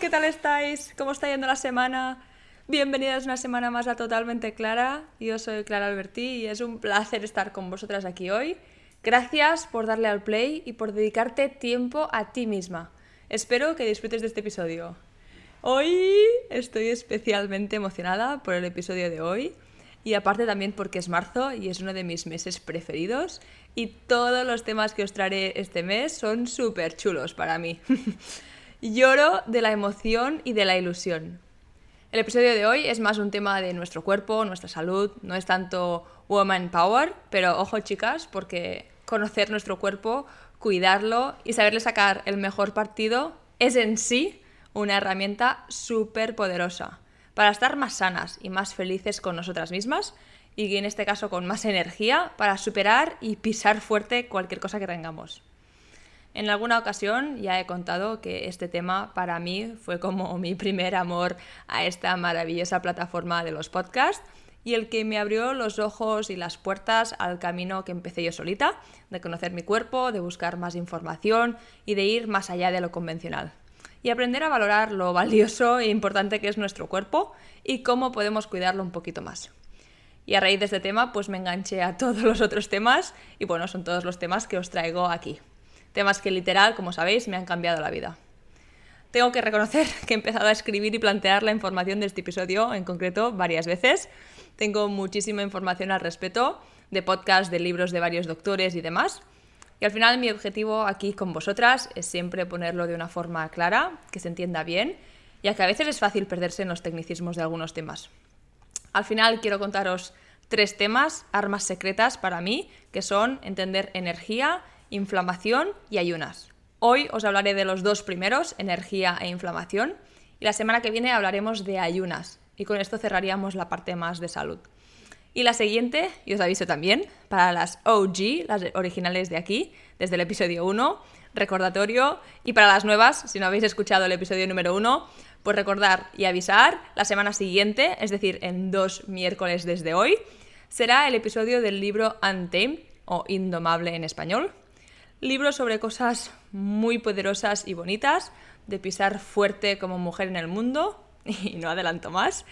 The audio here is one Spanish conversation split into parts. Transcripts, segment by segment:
¿qué tal estáis? ¿Cómo está yendo la semana? Bienvenidas una semana más a Totalmente Clara. Yo soy Clara Albertí y es un placer estar con vosotras aquí hoy. Gracias por darle al play y por dedicarte tiempo a ti misma. Espero que disfrutes de este episodio. Hoy estoy especialmente emocionada por el episodio de hoy y aparte también porque es marzo y es uno de mis meses preferidos y todos los temas que os traeré este mes son súper chulos para mí. Lloro de la emoción y de la ilusión. El episodio de hoy es más un tema de nuestro cuerpo, nuestra salud, no es tanto woman power, pero ojo chicas, porque conocer nuestro cuerpo, cuidarlo y saberle sacar el mejor partido es en sí una herramienta súper poderosa para estar más sanas y más felices con nosotras mismas y en este caso con más energía para superar y pisar fuerte cualquier cosa que tengamos. En alguna ocasión ya he contado que este tema para mí fue como mi primer amor a esta maravillosa plataforma de los podcasts y el que me abrió los ojos y las puertas al camino que empecé yo solita, de conocer mi cuerpo, de buscar más información y de ir más allá de lo convencional. Y aprender a valorar lo valioso e importante que es nuestro cuerpo y cómo podemos cuidarlo un poquito más. Y a raíz de este tema, pues me enganché a todos los otros temas y bueno, son todos los temas que os traigo aquí. Temas que literal, como sabéis, me han cambiado la vida. Tengo que reconocer que he empezado a escribir y plantear la información de este episodio en concreto varias veces. Tengo muchísima información al respecto, de podcasts, de libros de varios doctores y demás. Y al final mi objetivo aquí con vosotras es siempre ponerlo de una forma clara, que se entienda bien, ya que a veces es fácil perderse en los tecnicismos de algunos temas. Al final quiero contaros tres temas, armas secretas para mí, que son entender energía, inflamación y ayunas. Hoy os hablaré de los dos primeros, energía e inflamación, y la semana que viene hablaremos de ayunas, y con esto cerraríamos la parte más de salud. Y la siguiente, y os aviso también, para las OG, las originales de aquí, desde el episodio 1, recordatorio, y para las nuevas, si no habéis escuchado el episodio número 1, pues recordar y avisar, la semana siguiente, es decir, en dos miércoles desde hoy, será el episodio del libro Untamed, o Indomable en español, Libros sobre cosas muy poderosas y bonitas, de pisar fuerte como mujer en el mundo, y no adelanto más.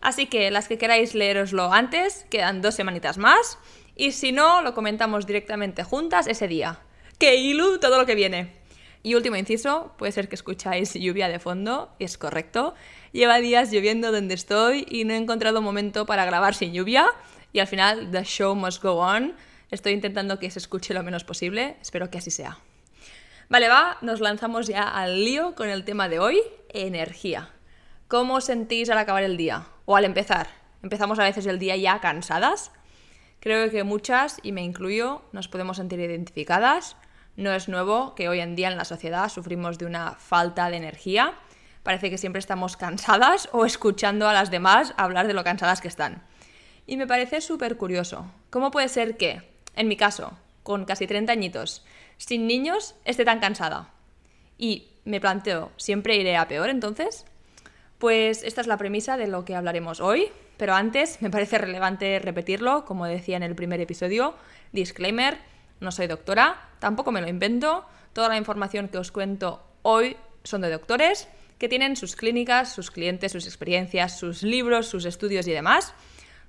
Así que las que queráis leeroslo antes, quedan dos semanitas más, y si no, lo comentamos directamente juntas ese día. ¡Que ilu todo lo que viene! Y último inciso, puede ser que escucháis lluvia de fondo, es correcto. Lleva días lloviendo donde estoy y no he encontrado momento para grabar sin lluvia, y al final, the show must go on Estoy intentando que se escuche lo menos posible, espero que así sea. Vale, va, nos lanzamos ya al lío con el tema de hoy, energía. ¿Cómo sentís al acabar el día? O al empezar. ¿Empezamos a veces el día ya cansadas? Creo que muchas, y me incluyo, nos podemos sentir identificadas. No es nuevo que hoy en día en la sociedad sufrimos de una falta de energía. Parece que siempre estamos cansadas o escuchando a las demás hablar de lo cansadas que están. Y me parece súper curioso. ¿Cómo puede ser que en mi caso, con casi 30 añitos, sin niños, esté tan cansada. Y me planteo, ¿siempre iré a peor entonces? Pues esta es la premisa de lo que hablaremos hoy, pero antes me parece relevante repetirlo, como decía en el primer episodio, disclaimer, no soy doctora, tampoco me lo invento, toda la información que os cuento hoy son de doctores, que tienen sus clínicas, sus clientes, sus experiencias, sus libros, sus estudios y demás.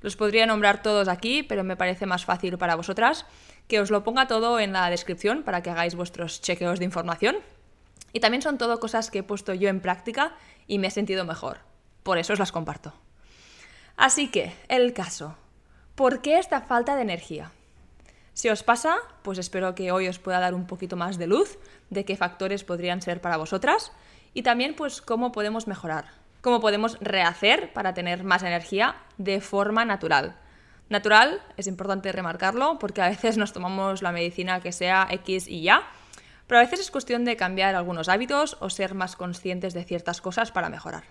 Los podría nombrar todos aquí, pero me parece más fácil para vosotras que os lo ponga todo en la descripción para que hagáis vuestros chequeos de información. Y también son todo cosas que he puesto yo en práctica y me he sentido mejor. Por eso os las comparto. Así que, el caso. ¿Por qué esta falta de energía? Si os pasa, pues espero que hoy os pueda dar un poquito más de luz de qué factores podrían ser para vosotras y también pues cómo podemos mejorar cómo podemos rehacer para tener más energía de forma natural. Natural, es importante remarcarlo, porque a veces nos tomamos la medicina que sea X y ya, pero a veces es cuestión de cambiar algunos hábitos o ser más conscientes de ciertas cosas para mejorar.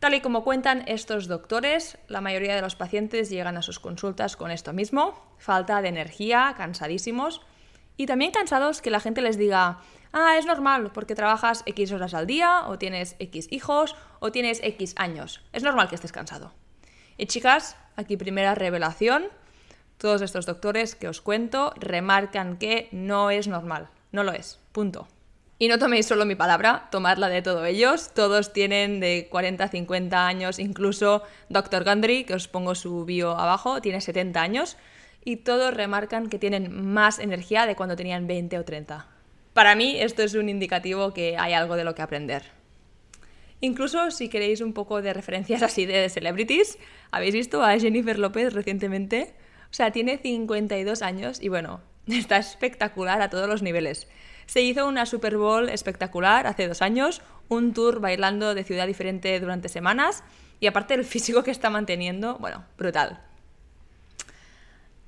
Tal y como cuentan estos doctores, la mayoría de los pacientes llegan a sus consultas con esto mismo, falta de energía, cansadísimos, y también cansados que la gente les diga, ah, es normal porque trabajas X horas al día, o tienes X hijos, o tienes X años. Es normal que estés cansado. Y chicas, aquí primera revelación. Todos estos doctores que os cuento remarcan que no es normal. No lo es. Punto. Y no toméis solo mi palabra, tomadla de todos ellos. Todos tienen de 40 a 50 años, incluso Dr. Gundry, que os pongo su bio abajo, tiene 70 años. Y todos remarcan que tienen más energía de cuando tenían 20 o 30. Para mí esto es un indicativo que hay algo de lo que aprender. Incluso si queréis un poco de referencias así de celebrities, ¿habéis visto a Jennifer López recientemente? O sea, tiene 52 años y bueno, está espectacular a todos los niveles. Se hizo una Super Bowl espectacular hace dos años, un tour bailando de ciudad diferente durante semanas y aparte el físico que está manteniendo, bueno, brutal.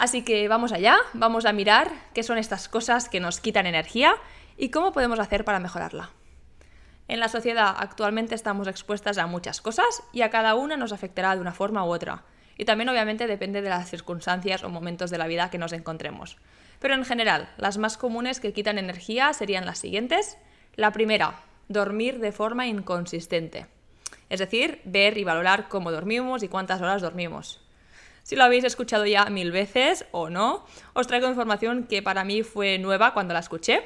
Así que vamos allá, vamos a mirar qué son estas cosas que nos quitan energía y cómo podemos hacer para mejorarla. En la sociedad actualmente estamos expuestas a muchas cosas y a cada una nos afectará de una forma u otra. Y también obviamente depende de las circunstancias o momentos de la vida que nos encontremos. Pero en general, las más comunes que quitan energía serían las siguientes. La primera, dormir de forma inconsistente. Es decir, ver y valorar cómo dormimos y cuántas horas dormimos. Si lo habéis escuchado ya mil veces o no, os traigo información que para mí fue nueva cuando la escuché.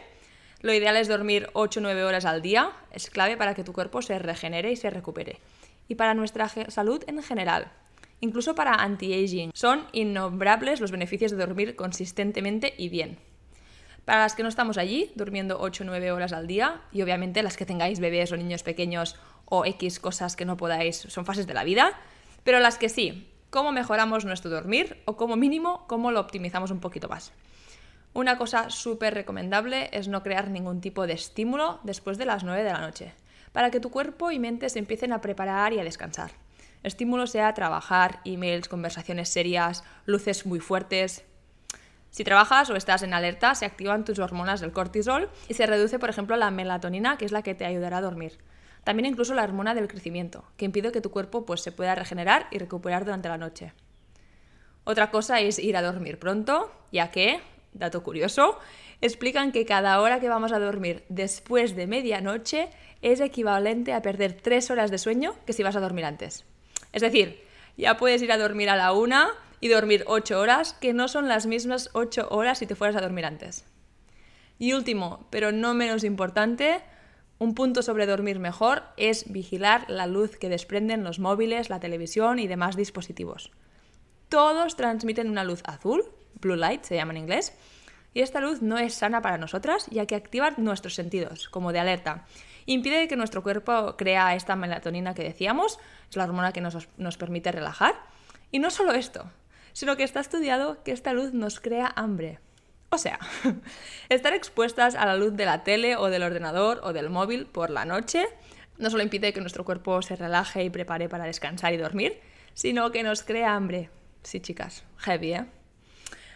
Lo ideal es dormir 8 o 9 horas al día, es clave para que tu cuerpo se regenere y se recupere. Y para nuestra salud en general, incluso para anti-aging. Son innombrables los beneficios de dormir consistentemente y bien. Para las que no estamos allí, durmiendo 8 o 9 horas al día, y obviamente las que tengáis bebés o niños pequeños o X cosas que no podáis, son fases de la vida, pero las que sí, ¿cómo mejoramos nuestro dormir o como mínimo cómo lo optimizamos un poquito más? Una cosa súper recomendable es no crear ningún tipo de estímulo después de las 9 de la noche, para que tu cuerpo y mente se empiecen a preparar y a descansar. Estímulo sea trabajar, emails, conversaciones serias, luces muy fuertes. Si trabajas o estás en alerta, se activan tus hormonas del cortisol y se reduce, por ejemplo, la melatonina, que es la que te ayudará a dormir. También incluso la hormona del crecimiento, que impide que tu cuerpo pues, se pueda regenerar y recuperar durante la noche. Otra cosa es ir a dormir pronto, ya que, dato curioso, explican que cada hora que vamos a dormir después de medianoche es equivalente a perder tres horas de sueño que si vas a dormir antes. Es decir, ya puedes ir a dormir a la una y dormir ocho horas, que no son las mismas ocho horas si te fueras a dormir antes. Y último, pero no menos importante, un punto sobre dormir mejor es vigilar la luz que desprenden los móviles, la televisión y demás dispositivos. Todos transmiten una luz azul, blue light se llama en inglés, y esta luz no es sana para nosotras ya que activa nuestros sentidos, como de alerta, impide que nuestro cuerpo crea esta melatonina que decíamos, es la hormona que nos, nos permite relajar. Y no solo esto, sino que está estudiado que esta luz nos crea hambre. O sea, estar expuestas a la luz de la tele o del ordenador o del móvil por la noche no solo impide que nuestro cuerpo se relaje y prepare para descansar y dormir, sino que nos crea hambre. Sí, chicas, heavy, ¿eh?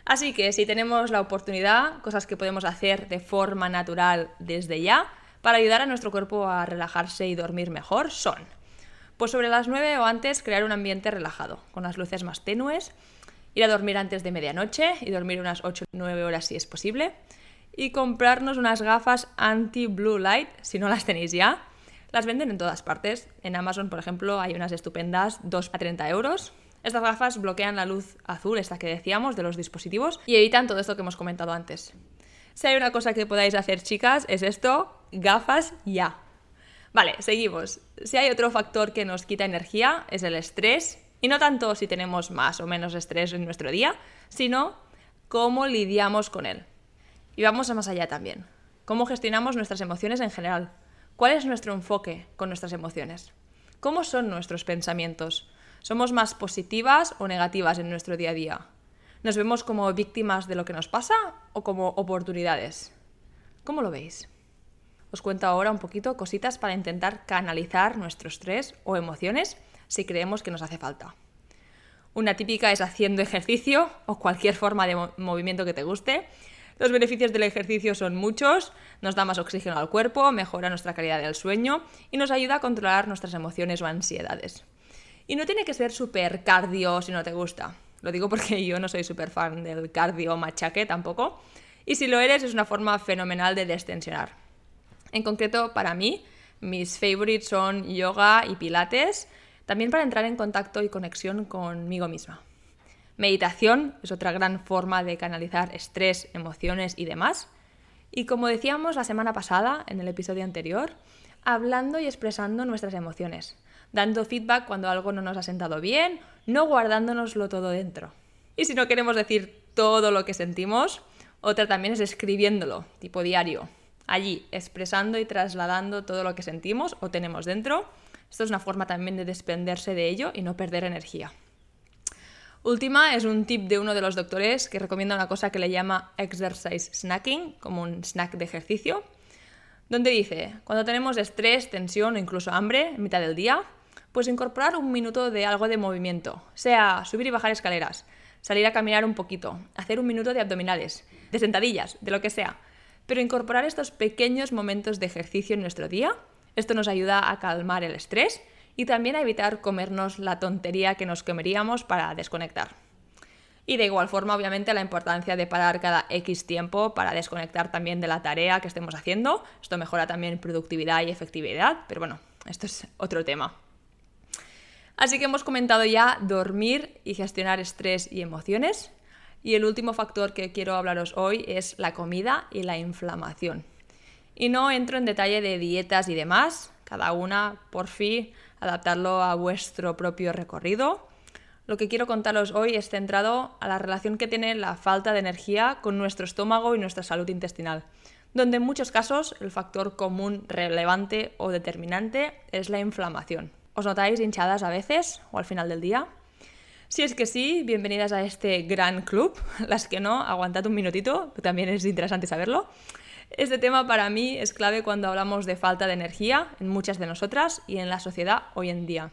Así que si tenemos la oportunidad, cosas que podemos hacer de forma natural desde ya, para ayudar a nuestro cuerpo a relajarse y dormir mejor son, pues sobre las 9 o antes crear un ambiente relajado, con las luces más tenues, ir a dormir antes de medianoche y dormir unas 8 o 9 horas si es posible, y comprarnos unas gafas anti-blue light, si no las tenéis ya. Las venden en todas partes. En Amazon, por ejemplo, hay unas estupendas, 2 a 30 euros. Estas gafas bloquean la luz azul, esta que decíamos, de los dispositivos y evitan todo esto que hemos comentado antes. Si hay una cosa que podáis hacer, chicas, es esto, gafas ya. Vale, seguimos. Si hay otro factor que nos quita energía, es el estrés. Y no tanto si tenemos más o menos estrés en nuestro día, sino cómo lidiamos con él. Y vamos a más allá también. ¿Cómo gestionamos nuestras emociones en general? ¿Cuál es nuestro enfoque con nuestras emociones? ¿Cómo son nuestros pensamientos? ¿Somos más positivas o negativas en nuestro día a día? ¿Nos vemos como víctimas de lo que nos pasa o como oportunidades? ¿Cómo lo veis? Os cuento ahora un poquito cositas para intentar canalizar nuestro estrés o emociones si creemos que nos hace falta. Una típica es haciendo ejercicio o cualquier forma de movimiento que te guste. Los beneficios del ejercicio son muchos, nos da más oxígeno al cuerpo, mejora nuestra calidad del sueño y nos ayuda a controlar nuestras emociones o ansiedades. Y no tiene que ser súper cardio si no te gusta. Lo digo porque yo no soy súper fan del cardio machaque tampoco. Y si lo eres, es una forma fenomenal de destensionar. En concreto, para mí, mis favorites son yoga y pilates, también para entrar en contacto y conexión conmigo misma. Meditación es otra gran forma de canalizar estrés, emociones y demás. Y como decíamos la semana pasada, en el episodio anterior, hablando y expresando nuestras emociones, dando feedback cuando algo no nos ha sentado bien, no guardándonoslo todo dentro. Y si no queremos decir todo lo que sentimos, otra también es escribiéndolo, tipo diario, allí, expresando y trasladando todo lo que sentimos o tenemos dentro. Esto es una forma también de desprenderse de ello y no perder energía. Última es un tip de uno de los doctores que recomienda una cosa que le llama exercise snacking, como un snack de ejercicio, donde dice, cuando tenemos estrés, tensión o incluso hambre en mitad del día, pues incorporar un minuto de algo de movimiento, sea subir y bajar escaleras, salir a caminar un poquito, hacer un minuto de abdominales, de sentadillas, de lo que sea. Pero incorporar estos pequeños momentos de ejercicio en nuestro día, esto nos ayuda a calmar el estrés y también a evitar comernos la tontería que nos comeríamos para desconectar. Y de igual forma, obviamente, la importancia de parar cada X tiempo para desconectar también de la tarea que estemos haciendo. Esto mejora también productividad y efectividad, pero bueno, esto es otro tema. Así que hemos comentado ya dormir y gestionar estrés y emociones. Y el último factor que quiero hablaros hoy es la comida y la inflamación. Y no entro en detalle de dietas y demás, cada una, por fin, adaptarlo a vuestro propio recorrido. Lo que quiero contaros hoy es centrado a la relación que tiene la falta de energía con nuestro estómago y nuestra salud intestinal, donde en muchos casos el factor común relevante o determinante es la inflamación. ¿Os notáis hinchadas a veces o al final del día? Si es que sí, bienvenidas a este gran club. Las que no, aguantad un minutito, también es interesante saberlo. Este tema para mí es clave cuando hablamos de falta de energía en muchas de nosotras y en la sociedad hoy en día.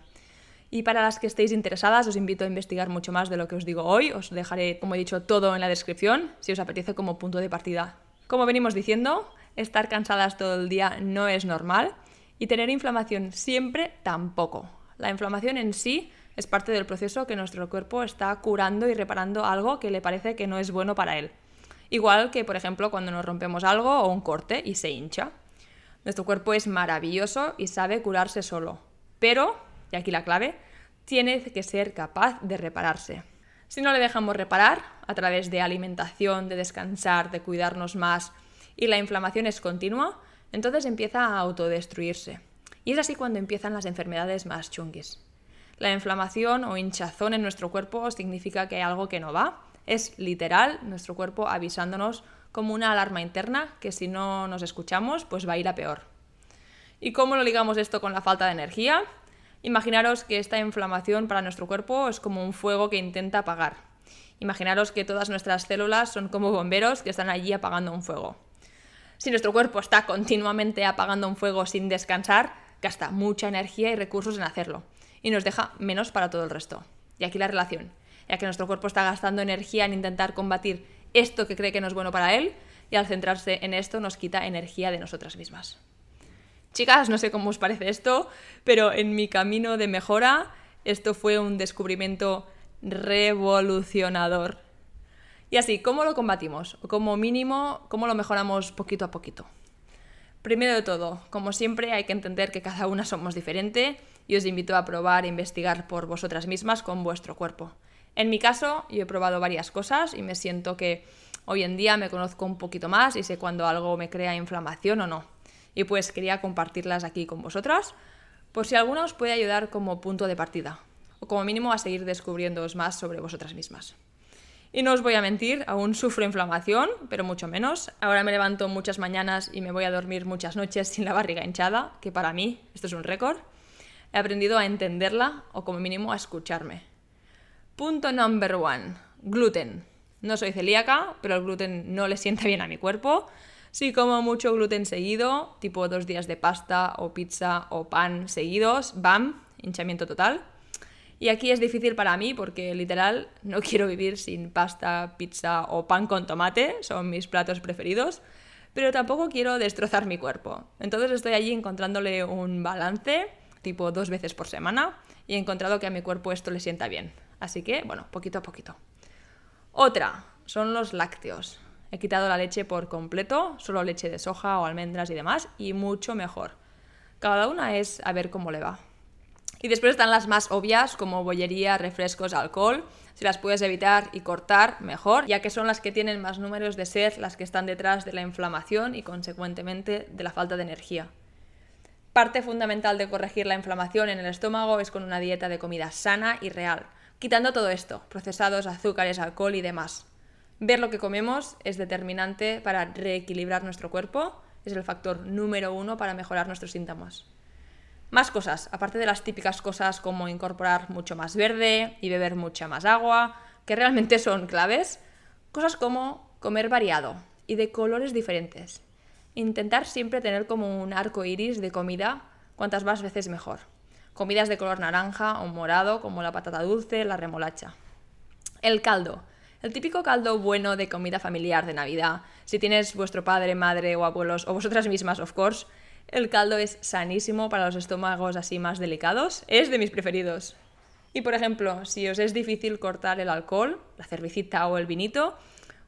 Y para las que estéis interesadas, os invito a investigar mucho más de lo que os digo hoy. Os dejaré, como he dicho, todo en la descripción, si os apetece como punto de partida. Como venimos diciendo, estar cansadas todo el día no es normal y tener inflamación siempre tampoco. La inflamación en sí es parte del proceso que nuestro cuerpo está curando y reparando algo que le parece que no es bueno para él. Igual que, por ejemplo, cuando nos rompemos algo o un corte y se hincha. Nuestro cuerpo es maravilloso y sabe curarse solo. Pero, y aquí la clave, tiene que ser capaz de repararse. Si no le dejamos reparar, a través de alimentación, de descansar, de cuidarnos más, y la inflamación es continua, entonces empieza a autodestruirse. Y es así cuando empiezan las enfermedades más chunguis. La inflamación o hinchazón en nuestro cuerpo significa que hay algo que no va. Es literal nuestro cuerpo avisándonos como una alarma interna que si no nos escuchamos pues va a ir a peor. ¿Y cómo lo ligamos esto con la falta de energía? Imaginaros que esta inflamación para nuestro cuerpo es como un fuego que intenta apagar. Imaginaros que todas nuestras células son como bomberos que están allí apagando un fuego. Si nuestro cuerpo está continuamente apagando un fuego sin descansar, gasta mucha energía y recursos en hacerlo y nos deja menos para todo el resto. Y aquí la relación, ya que nuestro cuerpo está gastando energía en intentar combatir esto que cree que no es bueno para él y al centrarse en esto nos quita energía de nosotras mismas. Chicas, no sé cómo os parece esto, pero en mi camino de mejora esto fue un descubrimiento revolucionador. Y así, ¿cómo lo combatimos? O como mínimo, ¿cómo lo mejoramos poquito a poquito? Primero de todo, como siempre, hay que entender que cada una somos diferente y os invito a probar e investigar por vosotras mismas con vuestro cuerpo. En mi caso, yo he probado varias cosas y me siento que hoy en día me conozco un poquito más y sé cuando algo me crea inflamación o no. Y pues quería compartirlas aquí con vosotras, por si alguna os puede ayudar como punto de partida, o como mínimo a seguir descubriéndoos más sobre vosotras mismas. Y no os voy a mentir, aún sufro inflamación, pero mucho menos. Ahora me levanto muchas mañanas y me voy a dormir muchas noches sin la barriga hinchada, que para mí esto es un récord he aprendido a entenderla o como mínimo a escucharme. Punto number one, gluten. No soy celíaca, pero el gluten no le sienta bien a mi cuerpo. Si como mucho gluten seguido, tipo dos días de pasta o pizza o pan seguidos, ¡bam! Hinchamiento total. Y aquí es difícil para mí porque literal no quiero vivir sin pasta, pizza o pan con tomate, son mis platos preferidos, pero tampoco quiero destrozar mi cuerpo. Entonces estoy allí encontrándole un balance tipo dos veces por semana y he encontrado que a mi cuerpo esto le sienta bien. Así que, bueno, poquito a poquito. Otra son los lácteos. He quitado la leche por completo, solo leche de soja o almendras y demás, y mucho mejor. Cada una es a ver cómo le va. Y después están las más obvias, como bollería, refrescos, alcohol. Si las puedes evitar y cortar, mejor, ya que son las que tienen más números de ser las que están detrás de la inflamación y consecuentemente de la falta de energía. Parte fundamental de corregir la inflamación en el estómago es con una dieta de comida sana y real, quitando todo esto, procesados, azúcares, alcohol y demás. Ver lo que comemos es determinante para reequilibrar nuestro cuerpo, es el factor número uno para mejorar nuestros síntomas. Más cosas, aparte de las típicas cosas como incorporar mucho más verde y beber mucha más agua, que realmente son claves, cosas como comer variado y de colores diferentes. Intentar siempre tener como un arco iris de comida, cuantas más veces mejor. Comidas de color naranja o morado, como la patata dulce, la remolacha. El caldo. El típico caldo bueno de comida familiar de Navidad. Si tienes vuestro padre, madre o abuelos, o vosotras mismas, of course, el caldo es sanísimo para los estómagos así más delicados. Es de mis preferidos. Y por ejemplo, si os es difícil cortar el alcohol, la cervecita o el vinito,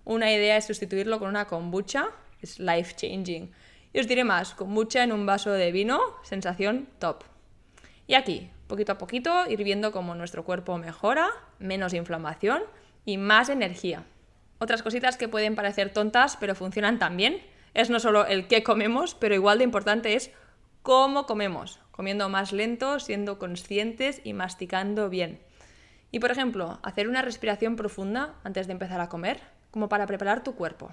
una idea es sustituirlo con una kombucha. Es life changing. Y os diré más, kombucha en un vaso de vino, sensación top. Y aquí, poquito a poquito, ir viendo cómo nuestro cuerpo mejora, menos inflamación y más energía. Otras cositas que pueden parecer tontas, pero funcionan también es no solo el qué comemos, pero igual de importante es cómo comemos, comiendo más lento, siendo conscientes y masticando bien. Y por ejemplo, hacer una respiración profunda antes de empezar a comer, como para preparar tu cuerpo.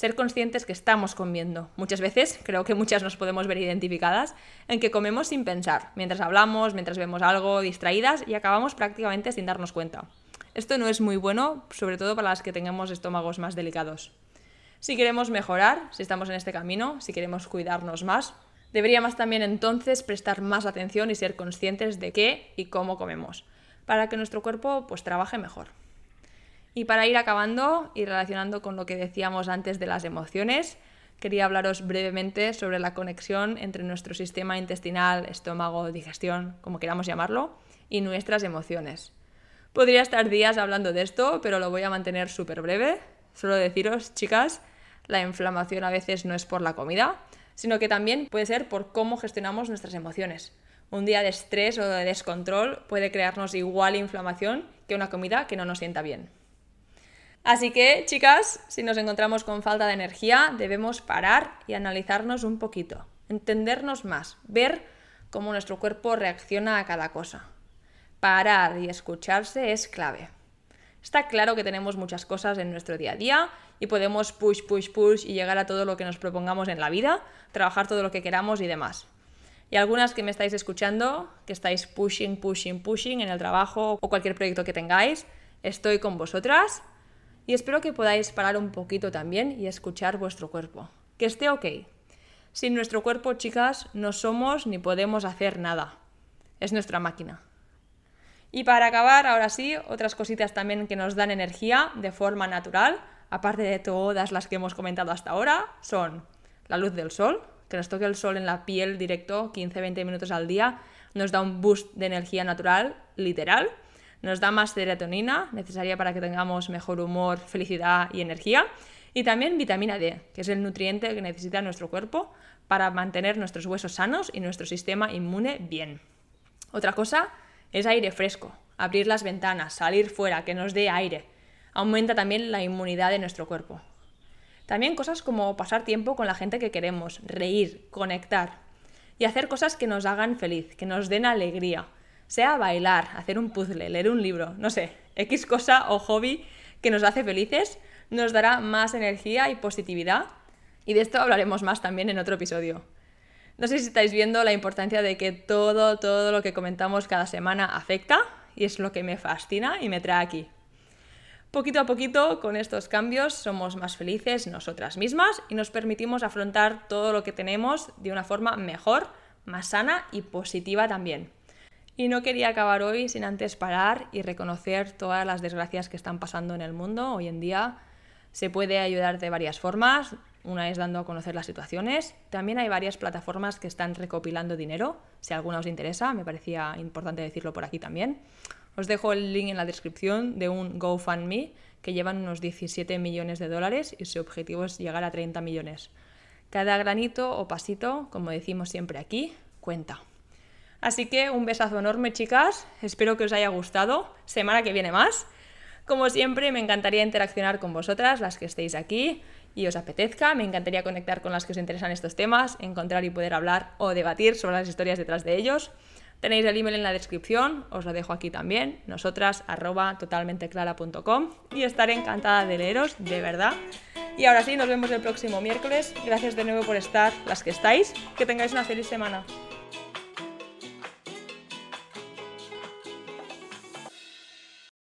Ser conscientes que estamos comiendo. Muchas veces, creo que muchas nos podemos ver identificadas, en que comemos sin pensar, mientras hablamos, mientras vemos algo, distraídas y acabamos prácticamente sin darnos cuenta. Esto no es muy bueno, sobre todo para las que tengamos estómagos más delicados. Si queremos mejorar, si estamos en este camino, si queremos cuidarnos más, deberíamos también entonces prestar más atención y ser conscientes de qué y cómo comemos, para que nuestro cuerpo pues trabaje mejor. Y para ir acabando y relacionando con lo que decíamos antes de las emociones, quería hablaros brevemente sobre la conexión entre nuestro sistema intestinal, estómago, digestión, como queramos llamarlo, y nuestras emociones. Podría estar días hablando de esto, pero lo voy a mantener súper breve. Solo deciros, chicas, la inflamación a veces no es por la comida, sino que también puede ser por cómo gestionamos nuestras emociones. Un día de estrés o de descontrol puede crearnos igual inflamación que una comida que no nos sienta bien. Así que, chicas, si nos encontramos con falta de energía, debemos parar y analizarnos un poquito, entendernos más, ver cómo nuestro cuerpo reacciona a cada cosa. Parar y escucharse es clave. Está claro que tenemos muchas cosas en nuestro día a día y podemos push, push, push y llegar a todo lo que nos propongamos en la vida, trabajar todo lo que queramos y demás. Y algunas que me estáis escuchando, que estáis pushing, pushing, pushing en el trabajo o cualquier proyecto que tengáis, estoy con vosotras y espero que podáis parar un poquito también y escuchar vuestro cuerpo. Que esté ok. Sin nuestro cuerpo, chicas, no somos ni podemos hacer nada. Es nuestra máquina. Y para acabar, ahora sí, otras cositas también que nos dan energía de forma natural, aparte de todas las que hemos comentado hasta ahora, son la luz del sol, que nos toque el sol en la piel directo 15-20 minutos al día, nos da un boost de energía natural, literal, nos da más serotonina, necesaria para que tengamos mejor humor, felicidad y energía, y también vitamina D, que es el nutriente que necesita nuestro cuerpo para mantener nuestros huesos sanos y nuestro sistema inmune bien. Otra cosa es aire fresco, abrir las ventanas, salir fuera, que nos dé aire. Aumenta también la inmunidad de nuestro cuerpo. También cosas como pasar tiempo con la gente que queremos, reír, conectar y hacer cosas que nos hagan feliz, que nos den alegría. Sea bailar, hacer un puzzle, leer un libro, no sé, X cosa o hobby que nos hace felices, nos dará más energía y positividad. Y de esto hablaremos más también en otro episodio. No sé si estáis viendo la importancia de que todo, todo lo que comentamos cada semana afecta y es lo que me fascina y me trae aquí. Poquito a poquito, con estos cambios, somos más felices nosotras mismas y nos permitimos afrontar todo lo que tenemos de una forma mejor, más sana y positiva también. Y no quería acabar hoy sin antes parar y reconocer todas las desgracias que están pasando en el mundo hoy en día. Se puede ayudar de varias formas, una es dando a conocer las situaciones. También hay varias plataformas que están recopilando dinero. Si alguna os interesa, me parecía importante decirlo por aquí también. Os dejo el link en la descripción de un GoFundMe que llevan unos 17 millones de dólares y su objetivo es llegar a 30 millones. Cada granito o pasito, como decimos siempre aquí, cuenta. Así que un besazo enorme, chicas. Espero que os haya gustado. Semana que viene más. Como siempre, me encantaría interaccionar con vosotras, las que estéis aquí y os apetezca. Me encantaría conectar con las que os interesan estos temas, encontrar y poder hablar o debatir sobre las historias detrás de ellos. Tenéis el email en la descripción, os lo dejo aquí también, nosotras arroba totalmenteclara.com y estaré encantada de leeros, de verdad. Y ahora sí, nos vemos el próximo miércoles. Gracias de nuevo por estar, las que estáis. Que tengáis una feliz semana.